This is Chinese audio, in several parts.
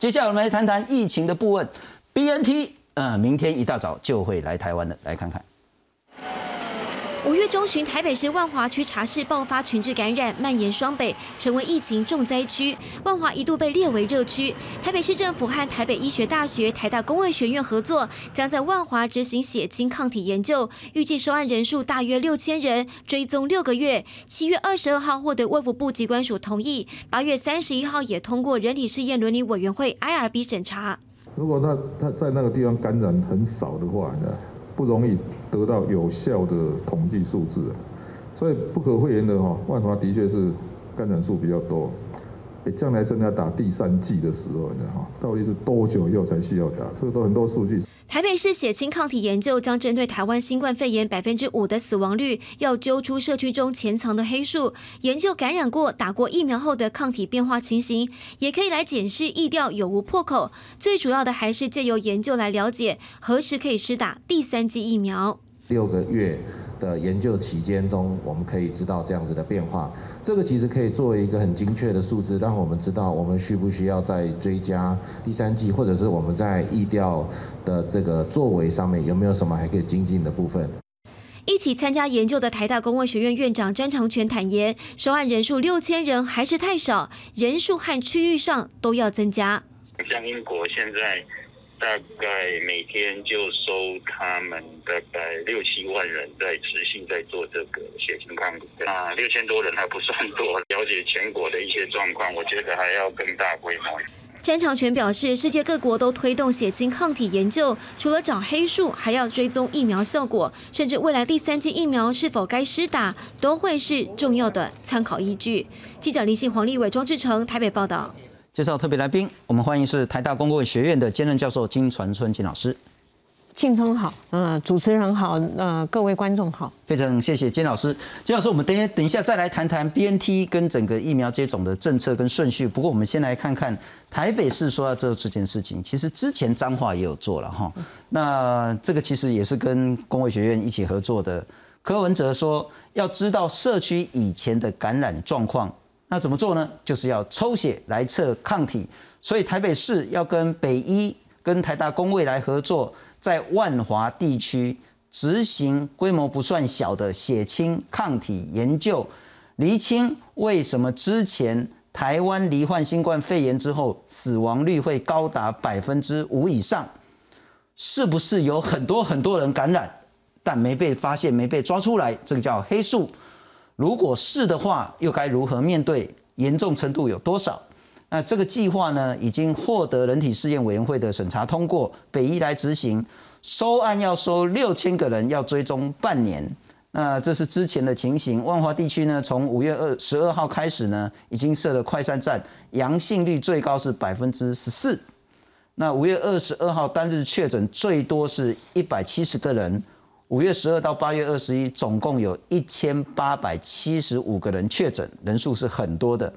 接下来我们来谈谈疫情的部分，BNT，呃，明天一大早就会来台湾的，来看看。五月中旬，台北市万华区茶室爆发群聚感染，蔓延双北，成为疫情重灾区。万华一度被列为热区。台北市政府和台北医学大学、台大公卫学院合作，将在万华执行血清抗体研究，预计收案人数大约六千人，追踪六个月。七月二十二号获得卫福部机关署同意，八月三十一号也通过人体试验伦理委员会 IRB 审查。如果他他在那个地方感染很少的话，不容易得到有效的统计数字，所以不可讳言的哈，万华的确是感染数比较多。将来真的要打第三剂的时候呢，哈，到底是多久以后才需要打？这个都很多数据。台北市血清抗体研究将针对台湾新冠肺炎百分之五的死亡率，要揪出社区中潜藏的黑数，研究感染过、打过疫苗后的抗体变化情形，也可以来检视疫调有无破口。最主要的还是借由研究来了解何时可以施打第三剂疫苗。六个月的研究期间中，我们可以知道这样子的变化。这个其实可以作为一个很精确的数字，让我们知道我们需不需要再追加第三季，或者是我们在疫调的这个作为上面有没有什么还可以精进的部分。一起参加研究的台大公卫学院院长詹长全坦言，收案人数六千人还是太少，人数和区域上都要增加。像英国现在。大概每天就收他们大概六七万人在持续在做这个血清抗体，那六千多人还不算多。了解全国的一些状况，我觉得还要更大规模。詹长全表示，世界各国都推动血清抗体研究，除了找黑数，还要追踪疫苗效果，甚至未来第三剂疫苗是否该施打，都会是重要的参考依据。记者林信、黄立伟、庄志成台北报道。介绍特别来宾，我们欢迎是台大公共学院的兼任教授金传春金老师。金春好，嗯，主持人好，呃，各位观众好，非常谢谢金老师。金老师，我们等一等一下再来谈谈 BNT 跟整个疫苗接种的政策跟顺序。不过我们先来看看台北市说要做这件事情，其实之前彰化也有做了哈。那这个其实也是跟公卫学院一起合作的。柯文哲说要知道社区以前的感染状况。那怎么做呢？就是要抽血来测抗体，所以台北市要跟北医、跟台大公卫来合作，在万华地区执行规模不算小的血清抗体研究，厘清为什么之前台湾罹患新冠肺炎之后死亡率会高达百分之五以上，是不是有很多很多人感染，但没被发现、没被抓出来，这个叫黑数。如果是的话，又该如何面对？严重程度有多少？那这个计划呢，已经获得人体试验委员会的审查通过，北医来执行。收案要收六千个人，要追踪半年。那这是之前的情形。万华地区呢，从五月二十二号开始呢，已经设了快筛站，阳性率最高是百分之十四。那五月二十二号单日确诊最多是一百七十个人。五月十二到八月二十一，总共有一千八百七十五个人确诊，人数是很多的。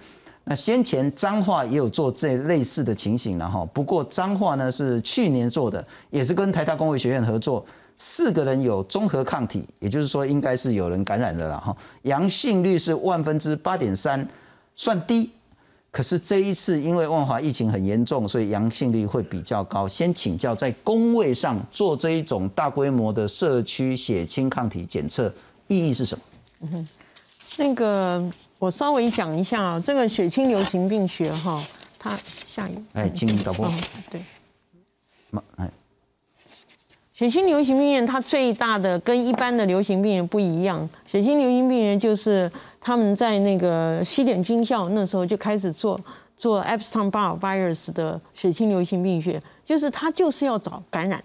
那先前彰化也有做这类似的情形了哈，不过彰化呢是去年做的，也是跟台大公卫学院合作，四个人有综合抗体，也就是说应该是有人感染的了哈，阳性率是万分之八点三，算低。可是这一次，因为万华疫情很严重，所以阳性率会比较高。先请教，在工位上做这一种大规模的社区血清抗体检测，意义是什么？嗯哼，那个我稍微讲一下啊，这个血清流行病学哈，它下一哎，请导播对，哎，血清流行病原它最大的跟一般的流行病原不一样，血清流行病原就是。他们在那个西点军校那时候就开始做做 Epstein-Barr virus 的血清流行病学，就是他就是要找感染，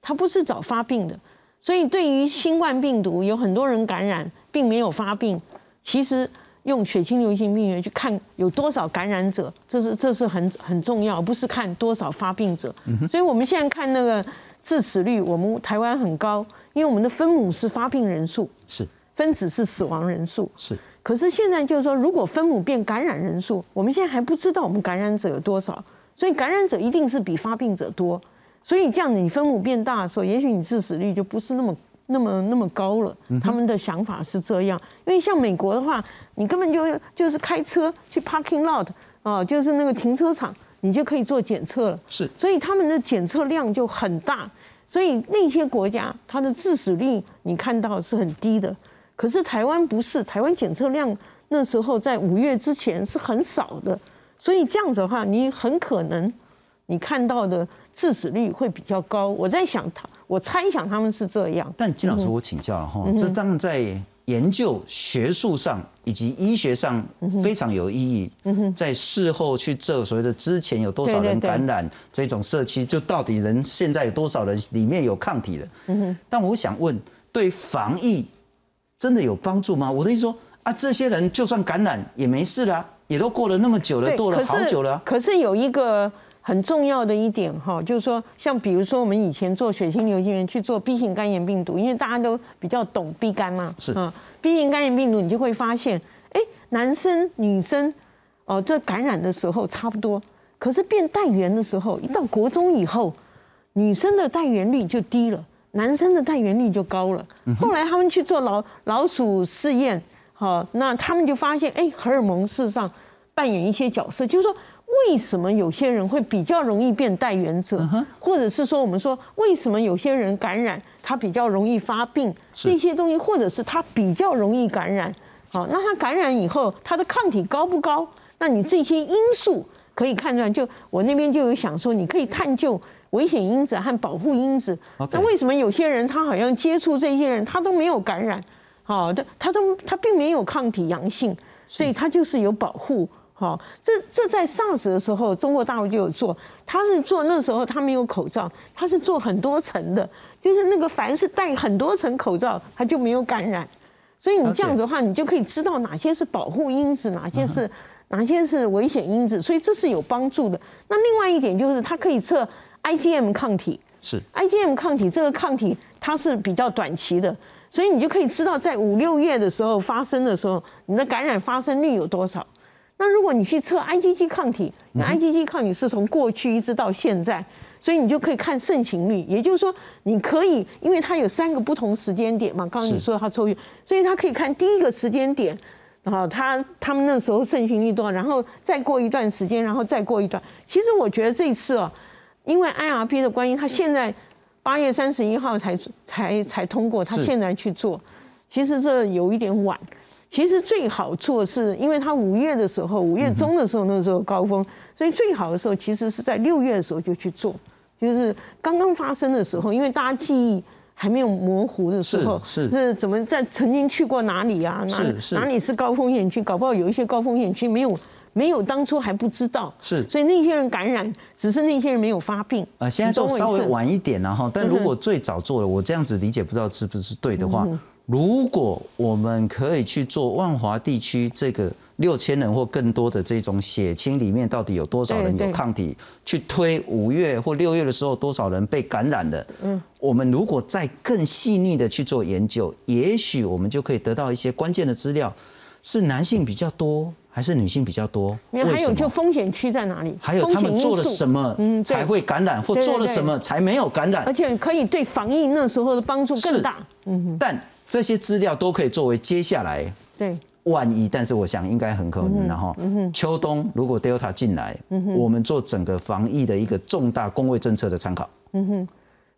他不是找发病的。所以对于新冠病毒，有很多人感染并没有发病，其实用血清流行病学去看有多少感染者，这是这是很很重要，不是看多少发病者。所以我们现在看那个致死率，我们台湾很高，因为我们的分母是发病人数是。分子是死亡人数。是，可是现在就是说，如果分母变感染人数，我们现在还不知道我们感染者有多少，所以感染者一定是比发病者多，所以这样子你分母变大的时候，也许你致死率就不是那么那么那么高了。他们的想法是这样，因为像美国的话，你根本就就是开车去 parking lot 啊，就是那个停车场，你就可以做检测了。是。所以他们的检测量就很大，所以那些国家它的致死率你看到是很低的，可是台湾不是，台湾检测量那时候在五月之前是很少的，所以这样子的话，你很可能你看到的致死率会比较高。我在想他，我猜想他们是这样。但金老师，我请教了哈，这当然在研究学术上以及医学上非常有意义。嗯在事后去做所谓的之前有多少人感染这种社区，就到底人现在有多少人里面有抗体了？嗯但我想问，对防疫真的有帮助吗？我的意思说啊，这些人就算感染也没事啦，也都过了那么久了，对，过了好久了啊。可是有一个很重要的一点哈，就是说，像比如说我们以前做血清流行源去做 B 型肝炎病毒，因为大家都比较懂 B 肝嘛，是啊，B 型肝炎病毒你就会发现，哎，男生女生哦，这感染的时候差不多，可是变带源的时候，一到国中以后，女生的带源率就低了，男生的带原率就高了。后来他们去做老老鼠试验，好，那他们就发现，哎，荷尔蒙事实上扮演一些角色，就是说。为什么有些人会比较容易变带原者，或者是说我们说为什么有些人感染他比较容易发病，这些东西，或者是他比较容易感染，好，那他感染以后他的抗体高不高？那你这些因素可以看出来。就我那边就有想说，你可以探究危险因子和保护因子。那为什么有些人他好像接触这些人他都没有感染？好的，他都他并没有抗体阳性，所以他就是有保护。好，这这在 SARS 的时候，中国大陆就有做，他是做那时候他没有口罩，他是做很多层的，就是那个凡是戴很多层口罩，他就没有感染。所以你这样子的话，你就可以知道哪些是保护因子，哪些是哪些是危险因子，所以这是有帮助的。那另外一点就是，它可以测 IgM 抗体。是，IgM 抗体这个抗体它是比较短期的，所以你就可以知道在五六月的时候发生的时候，你的感染发生率有多少。那如果你去测 IgG 抗体，那 IgG 抗体是从过去一直到现在，所以你就可以看盛行率，也就是说，你可以，因为它有三个不同时间点嘛，刚刚你说它抽血，所以它可以看第一个时间点，然后它他们那时候盛行率多少，然后再过一段时间，然后再过一段。其实我觉得这次哦，因为 IRP 的关系，他现在八月三十一号才才才通过，他现在去做，其实这有一点晚。其实最好做是因为他五月的时候，五月中的时候那时候高峰，所以最好的时候其实是在六月的时候就去做，就是刚刚发生的时候，因为大家记忆还没有模糊的时候，是是是怎么在曾经去过哪里啊？哪是是哪里是高风险区？搞不好有一些高风险区没有没有当初还不知道，是。所以那些人感染，只是那些人没有发病。啊，现在你懂我意都稍微晚一点了哈。但如果最早做了，我这样子理解不知道是不是对的话，如果我们可以去做万华地区这个六千人或更多的这种血清里面到底有多少人有抗体，去推五月或六月的时候多少人被感染的，嗯，我们如果再更细腻的去做研究，也许我们就可以得到一些关键的资料，是男性比较多还是女性比较多？没有，还有就风险区在哪里？还有他们做了什么嗯，才会感染，或做了什么才没有感染？而？且可以对防疫那时候的帮助更大。嗯，但这些资料都可以作为接下来对，万一，但是我想应该很可能然后秋冬如果 Delta 进来，我们做整个防疫的一个重大工位政策的参考。嗯哼。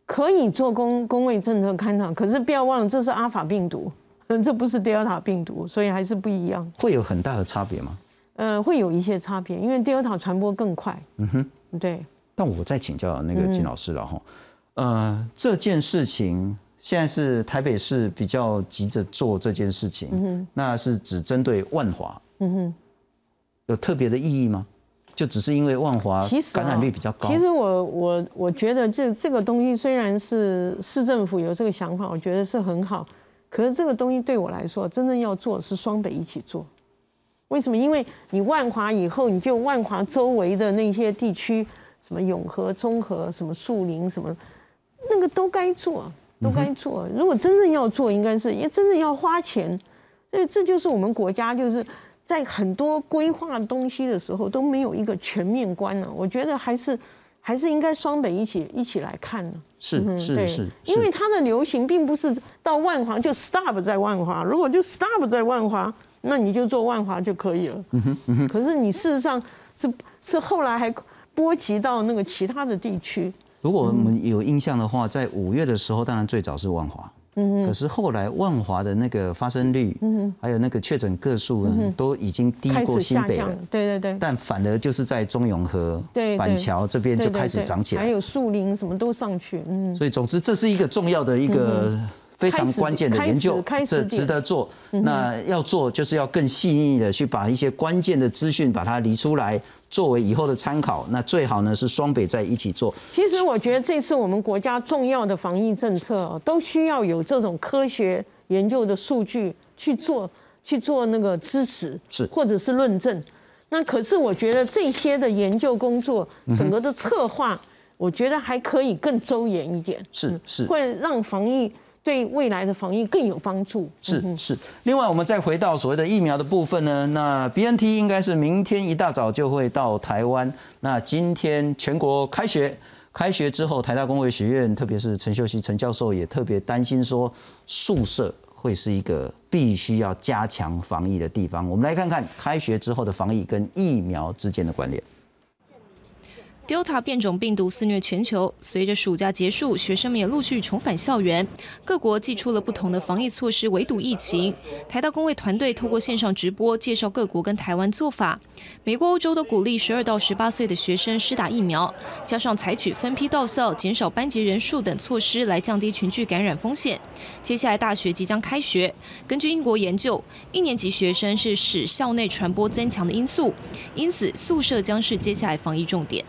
可以做公公卫政策勘察，可是不要忘了这是阿法病毒，这不是 Delta 病毒，所以还是不一样。会有很大的差别吗？呃，会有一些差别，因为 Delta 传播更快。嗯哼，对，但我再请教那个金老师了哈，呃，这件事情现在是台北市比较急着做这件事情，嗯那是只针对万华，嗯哼，有特别的意义吗？就只是因为万华感染率比较高，其实我我我觉得这这个东西虽然是市政府有这个想法，我觉得是很好，可是这个东西对我来说，真正要做是双北一起做。为什么？因为你万华以后，你就万华周围的那些地区，什么永和、中和、什么树林、什么，那个都该做，都该做。如果真正要做，应该是也真正要花钱。所以这就是我们国家就是在很多规划东西的时候都没有一个全面观呢、我觉得还是还是应该双北一起一起来看呢、是是是，因为它的流行并不是到万华就 stop 在万华，如果就 stop 在万华，那你就做万华就可以了。嗯可是你事实上是是后来还波及到那个其他的地区。如果我们有印象的话，在五月的时候，当然最早是万华。嗯，可是后来万华的那个发生率，嗯，还有那个确诊个数呢，都已经低过新北了。对对对。但反而就是在中永和、板桥这边就开始涨起来，还有树林什么都上去。嗯。所以总之，这是一个重要的一个。非常关键的研究，这值得做。那要做，就是要更细腻的去把一些关键的资讯把它理出来，作为以后的参考。那最好呢是双北在一起做。其实我觉得这次我们国家重要的防疫政策都需要有这种科学研究的数据去做，去做那个支持，是或者是论证。那可是我觉得这些的研究工作，整个的策划，我觉得还可以更周延一点。是是，会让防疫。对未来的防疫更有帮助。是是。另外，我们再回到所谓的疫苗的部分呢，那 B N T 应该是明天一大早就会到台湾。那今天全国开学，开学之后，台大工卫学院，特别是陈秀熙陈教授也特别担心说，宿舍会是一个必须要加强防疫的地方。我们来看看开学之后的防疫跟疫苗之间的关联。Delta 变种病毒肆虐全球，随着暑假结束，学生们也陆续重返校园。各国寄出了不同的防疫措施，围堵疫情。台大工卫团队透过线上直播介绍各国跟台湾做法。美国、欧洲都鼓励十二到十八岁的学生施打疫苗，加上采取分批到校、减少班级人数等措施来降低群聚感染风险。接下来大学即将开学，根据英国研究，一年级学生是使校内传播增强的因素，因此宿舍将是接下来防疫重点。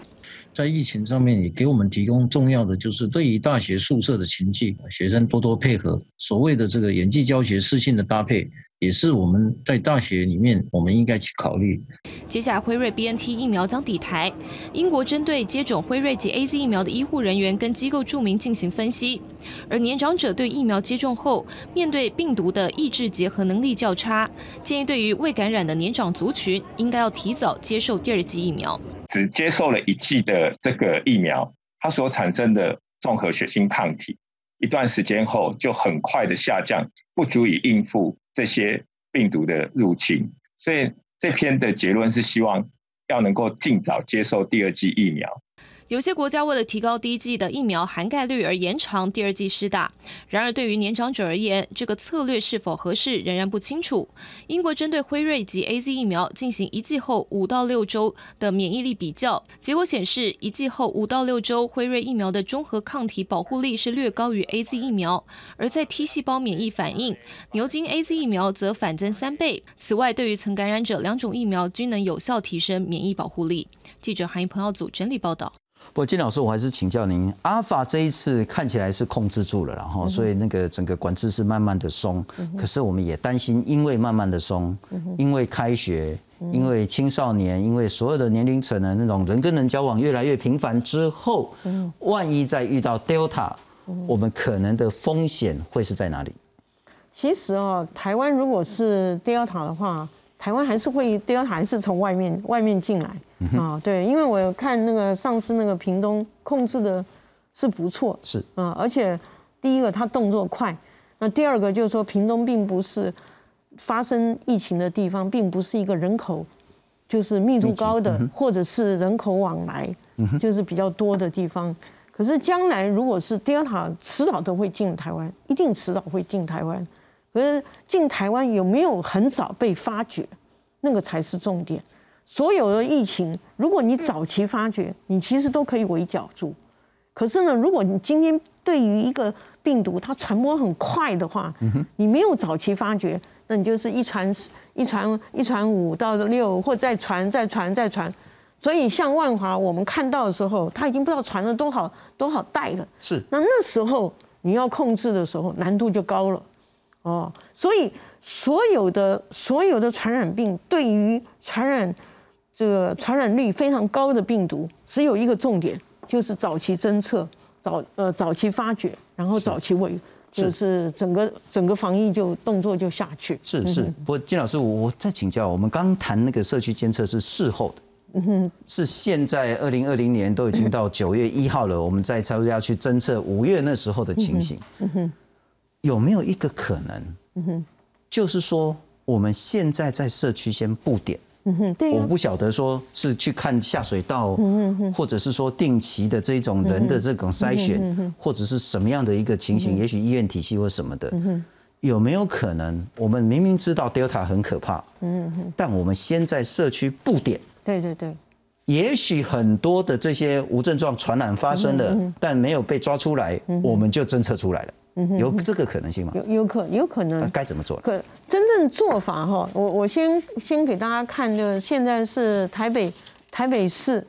在疫情上面也给我们提供重要的，就是对于大学宿舍的情境，学生多多配合。所谓的这个演技教学、适性的搭配，也是我们在大学里面我们应该去考虑。接下来，辉瑞 B N T 疫苗将抵台。英国针对接种辉瑞及 A Z 疫苗的医护人员跟机构著名进行分析，而年长者对疫苗接种后，面对病毒的抑制结合能力较差，建议对于未感染的年长族群，应该要提早接受第二剂疫苗。只接受了一剂的这个疫苗，它所产生的综合血清抗体，一段时间后就很快的下降，不足以应付这些病毒的入侵。所以这篇的结论是希望要能够尽早接受第二剂疫苗。有些国家为了提高第一剂的疫苗涵盖率而延长第二剂施打，然而对于年长者而言，这个策略是否合适仍然不清楚。英国针对辉瑞及 A Z 疫苗进行一剂后五到六周的免疫力比较，结果显示一剂后五到六周，辉瑞疫苗的中和抗体保护力是略高于 A Z 疫苗，而在 T 细胞免疫反应，牛津 A Z 疫苗则反增三倍。此外，对于曾感染者，两种疫苗均能有效提升免疫保护力。记者韩一鹏耀组整理报道。不过金老师，我还是请教您，阿法这一次看起来是控制住了，然后所以那个整个管制是慢慢的松，可是我们也担心，因为慢慢的松，因为开学，因为青少年，因为所有的年龄层的那种人跟人交往越来越频繁之后，万一再遇到 Delta，我们可能的风险会是在哪里？其实哦，台湾如果是 Delta 的话。台湾还是会第二还是从外面外面进来啊？对，因为我看那个上次那个屏东控制的是不错，是啊，而且第一个他动作快，那第二个就是说屏东并不是发生疫情的地方，并不是一个人口就是密度高的，或者是人口往来就是比较多的地方。可是将来如果是 Delta，迟早都会进台湾，一定迟早会进台湾。可是进台湾有没有很早被发觉，那个才是重点。所有的疫情，如果你早期发觉，你其实都可以围剿住。可是呢，如果你今天对于一个病毒它传播很快的话，你没有早期发觉，那你就是一传一传一传五到六，或再传再传再传。所以像万华，我们看到的时候，他已经不知道传了多少多少代了。是。那那时候你要控制的时候，难度就高了。哦，所以所有的所有的传染病，对于传染这个传染率非常高的病毒，只有一个重点，就是早期侦测、早呃早期发觉，然后早期为，就是整个整个防疫就动作就下去。是是，不过金老师，我我再请教，我们刚谈那个社区监测是事后的，是现在二零二零年都已经到九月一号了，我们再差不多要去侦测五月那时候的情形，嗯哼。有没有一个可能，嗯哼。就是说我们现在在社区先布点，嗯哼，对、啊，我不晓得说是去看下水道，或者是说定期的这种人的这种筛选，或者是什么样的一个情形，也许医院体系或什么的，有没有可能我们明明知道 Delta 很可怕，嗯哼。但我们先在社区布点，对对对，也许很多的这些无症状传染发生了，但没有被抓出来，我们就侦测出来了。有这个可能性吗？有有可有可能。该怎么做？可真正做法哈，我我先先给大家看，就是现在是台北台北市，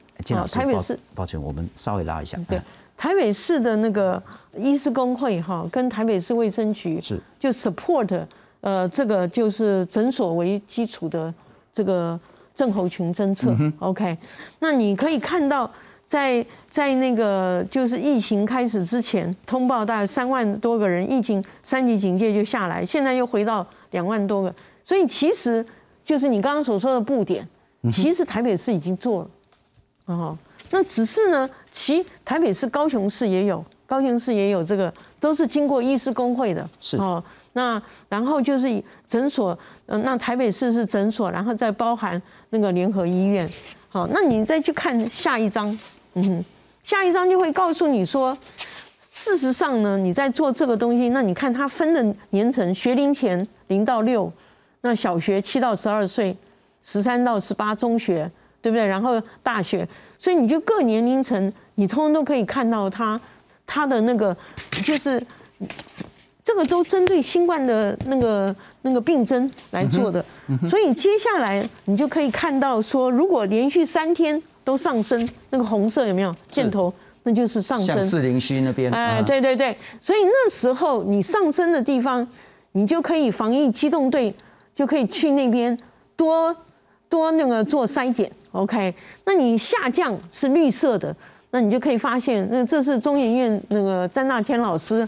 台北市，抱歉，我们稍微拉一下。对，台北市的那个医师工会哈，跟台北市卫生局是就 support 呃这个就是诊所为基础的这个症候群侦测。OK，那你可以看到。在在那个就是疫情开始之前，通报大概三万多个人，疫情三级警戒就下来，现在又回到两万多个，所以其实就是你刚刚所说的布点，其实台北市已经做了，哦，那只是呢，其台北市、高雄市也有，高雄市也有这个，都是经过医师工会的，是。哦，那然后就是诊所，嗯，那台北市是诊所，然后再包含那个联合医院，好，那你再去看下一章。嗯哼，下一章就会告诉你说，事实上呢，你在做这个东西，那你看它分的年层，学龄前零到六，那小学七到十二岁，十三到十八中学，对不对？然后大学，所以你就各年龄层，你通通都可以看到它，它的那个就是这个都针对新冠的那个那个病征来做的，所以接下来你就可以看到说，如果连续三天。都上升，那个红色有没有箭头？那就是上升。像四零区那边。哎，对对对，所以那时候你上升的地方，你就可以防疫机动队就可以去那边多多那个做筛检。OK，那你下降是绿色的，那你就可以发现，那这是中研院那个詹大千老师，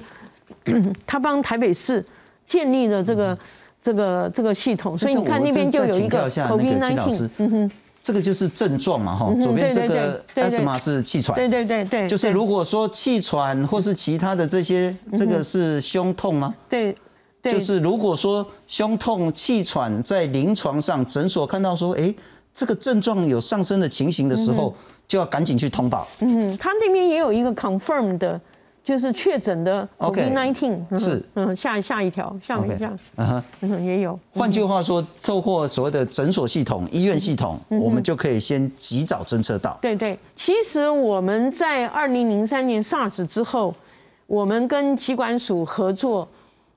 他帮台北市建立的这个这个这个系统，所以你看那边就有一个 COVID-19，嗯哼。这个就是症状嘛，哈，左边这个 asthma 是气喘，对对对对，就是如果说气喘或是其他的这些，这个是胸痛吗？对，就是如果说胸痛、气喘在临床上诊所看到说，哎，这个症状有上升的情形的时候，就要赶紧去通报。嗯，他那边也有一个 confirm 的。就是确诊的 COVID-19 是嗯下下一条下一下也有。换句话说，透过所谓的诊所系统、医院系统，我们就可以先及早侦测到。对对，其实我们在二零零三年 SARS 之后，我们跟疾管署合作，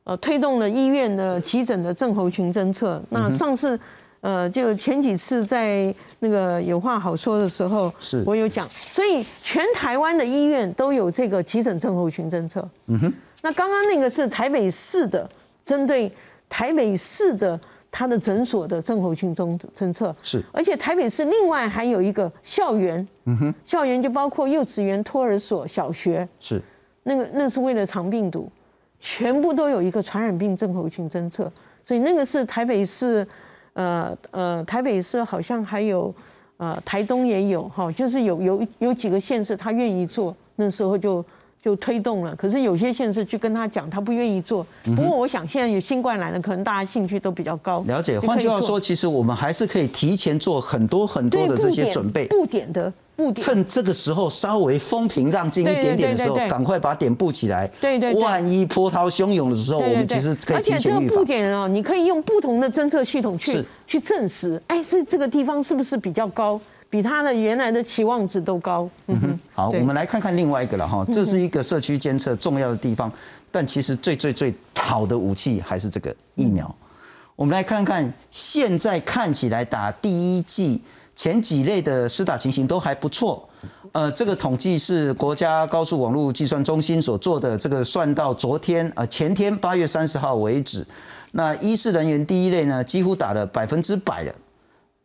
呃，推动了医院的急诊的症候群侦测。那上次。呃，就前几次在那个有话好说的时候，是我有讲，所以全台湾的医院都有这个急诊症候群政策。嗯哼，那刚刚那个是台北市的，针对台北市的他的诊所的症候群中政策。是，而且台北市另外还有一个校园，嗯哼，校园就包括幼稚园、托儿所、小学。是，那个那是为了藏病毒，全部都有一个传染病症候群政策，所以那个是台北市。呃呃，台北市好像还有，呃，台东也有哈，就是有有有几个县市他愿意做，那时候就就推动了。可是有些县市去跟他讲，他不愿意做。不过我想现在有新冠来了，可能大家兴趣都比较高。了解，换句话说，其实我们还是可以提前做很多很多的这些准备。布点的。趁这个时候稍微风平浪静一点点的时候，赶快把点布起来。对对，万一波涛汹涌的时候，我们其实可以提前预防。而且这个布点哦，你可以用不同的侦测系统去去证实，哎，是这个地方是不是比较高，比他的原来的期望值都高。嗯哼。好，我们来看看另外一个了哈，这是一个社区监测重要的地方，但其实最最最好的武器还是这个疫苗。我们来看看，现在看起来打第一剂。前几类的施打情形都还不错，呃，这个统计是国家高速网络计算中心所做的，这个算到昨天呃前天八月三十号为止，那医事人员第一类呢几乎打了百分之百了。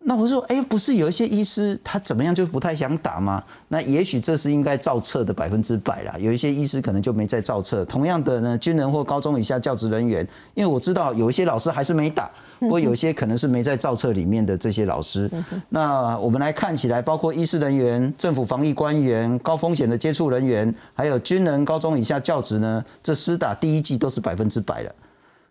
那我说，哎，不是有一些医师他怎么样就不太想打吗？那也许这是应该照册的百分之百啦。有一些医师可能就没在照册。同样的呢，军人或高中以下教职人员，因为我知道有一些老师还是没打，不过有一些可能是没在照册里面的这些老师。那我们来看起来，包括医师人员、政府防疫官员、高风险的接触人员，还有军人、高中以下教职呢，这施打第一季都是百分之百了。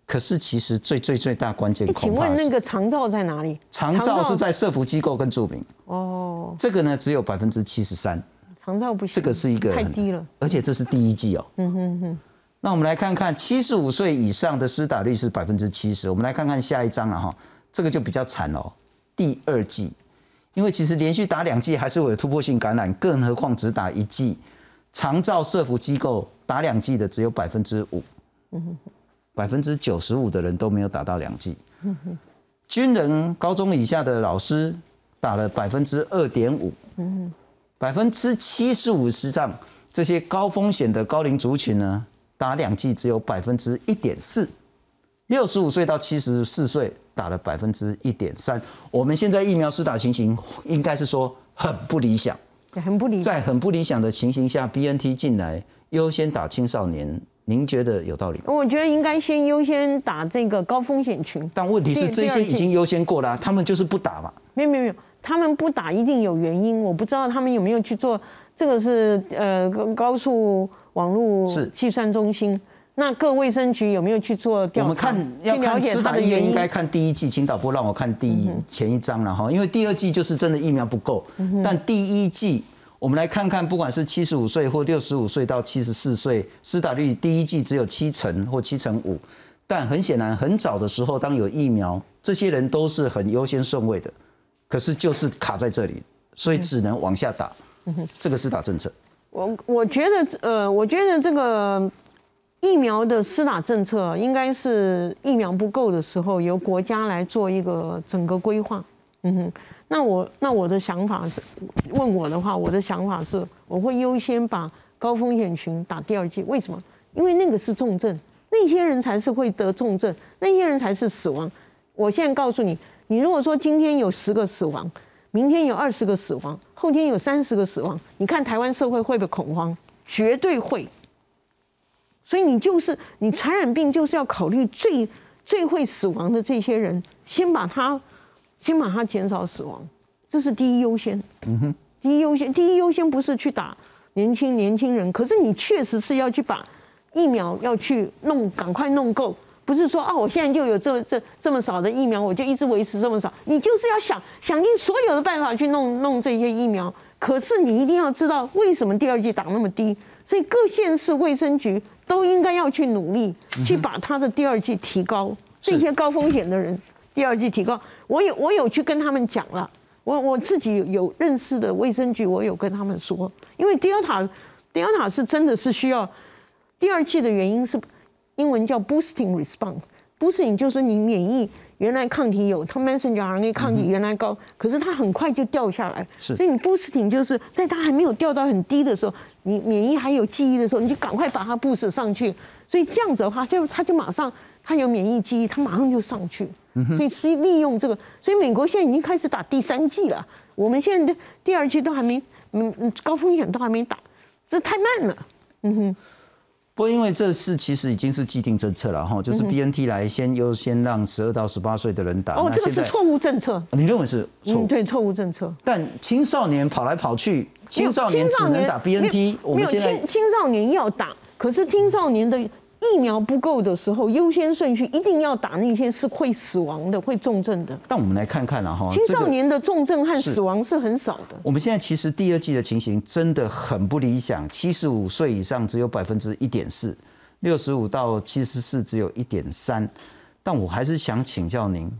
可是其实最最最大关键请问那个长照在哪里？长照是在社福机构跟住民，哦，这个呢只有百分之七十三，长照不行，这个是一个太低了。而且这是第一季哦。嗯哼哼，那我们来看看七十五岁以上的施打率是百分之七十。我们来看看下一章了哈，这个就比较惨哦。第二季，因为其实连续打两季还是会有突破性感染，更何况只打一季。长照社福机构打两季的只有百分之五，百分之九十五的人都没有打到两剂。军人高中以下的老师打了百分之二点五，百分之七十五以上这些高风险的高龄族群呢，打两剂只有百分之一点四，六十五岁到七十四岁打了百分之一点三。我们现在疫苗施打情形应该是说很不理想，很不理想。在很不理想的情形下，BNT 进来优先打青少年，您觉得有道理吗？我觉得应该先优先打这个高风险群。但问题是第这些已经优先过了啊、他们就是不打嘛。没有没有没有，他们不打一定有原因，我不知道他们有没有去做。这个是呃高高速网络是计算中心，那各卫生局有没有去做调查？我们看要了看解它的原施打意愿，应因。该看第一季，请导播让我看第一前一章了哈，因为第二季就是真的疫苗不够，但第一季我们来看看，不管是七十五岁或六十五岁到七十四岁，施打率第一季只有七成或七成五，但很显然很早的时候，当有疫苗，这些人都是很优先顺位的，可是就是卡在这里，所以只能往下打，这个施打政策。我我觉得呃，我觉得这个疫苗的施打政策应该是疫苗不够的时候，由国家来做一个整个规划。嗯哼，那我那我的想法是，问我的话，我的想法是，我会优先把高风险群打第二剂。为什么？因为那个是重症，那些人才是会得重症，那些人才是死亡。我现在告诉你，你如果说今天有十个死亡，明天有二十个死亡，后天有三十个死亡，你看台湾社会会不会恐慌？绝对会。所以你就是你传染病就是要考虑最最会死亡的这些人，先把他先把它减少死亡，这是第一优先。嗯哼，第一优先，第一优先不是去打年轻年轻人，可是你确实是要去把疫苗要去弄，赶快弄够。不是说啊，我现在就有这这这么少的疫苗，我就一直维持这么少。你就是要想想尽所有的办法去弄弄这些疫苗。可是你一定要知道为什么第二季打那么低，所以各县市卫生局都应该要去努力，去把他的第二季提高。这些高风险的人第二季提高，我有我有去跟他们讲了，我我自己有有认识的卫生局，我有跟他们说，因为 Delta Delta 是真的是需要第二季的原因是。英文叫 boosting response，boosting 就是你免疫原来抗体有，它 messenger RNA 抗体原来高，可是它很快就掉下来，是。所以你 boosting 就是在它还没有掉到很低的时候，你免疫还有记忆的时候，你就赶快把它 boost 上去，所以这样子的话，就它就马上它有免疫记忆，它马上就上去，所以是利用这个，所以美国现在已经开始打第三季了，我们现在的第二季都还没，嗯嗯，高风险都还没打，这太慢了，嗯哼。不过，因为这是其实已经是既定政策了哈，就是 B N T 来先优先让十二到十八岁的人打。哦，这个是错误政策。你认为是错误？对，错误政策。但青少年跑来跑去，青少年只能打 B N T。我们现在青青少年要打，可是青少年的疫苗不够的时候，优先顺序一定要打那些是会死亡的、会重症的。但我们来看看了哈，青少年的重症和死亡是很少的。我们现在其实第二季的情形真的很不理想，七十五岁以上只有百分之一点四。六十五到七十四只有一点三，但我还是想请教您，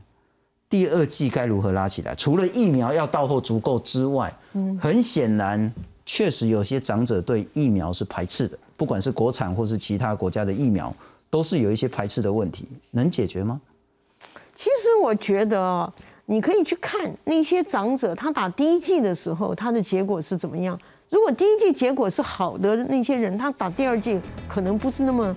第二季该如何拉起来？除了疫苗要到货足够之外，嗯，很显然，确实有些长者对疫苗是排斥的，不管是国产或是其他国家的疫苗，都是有一些排斥的问题，能解决吗？其实我觉得，你可以去看那些长者，他打第一剂的时候，他的结果是怎么样。如果第一剂结果是好的，那些人他打第二剂可能不是那么，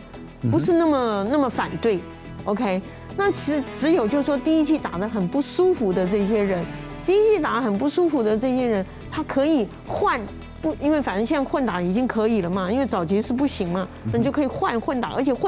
不是那么那么反对，OK？那只只有就是说第一剂打得很不舒服的这些人，第一季打得很不舒服的这些人，他可以换因为反正现在混打已经可以了嘛，因为早期是不行嘛，那你就可以换混打，而且混。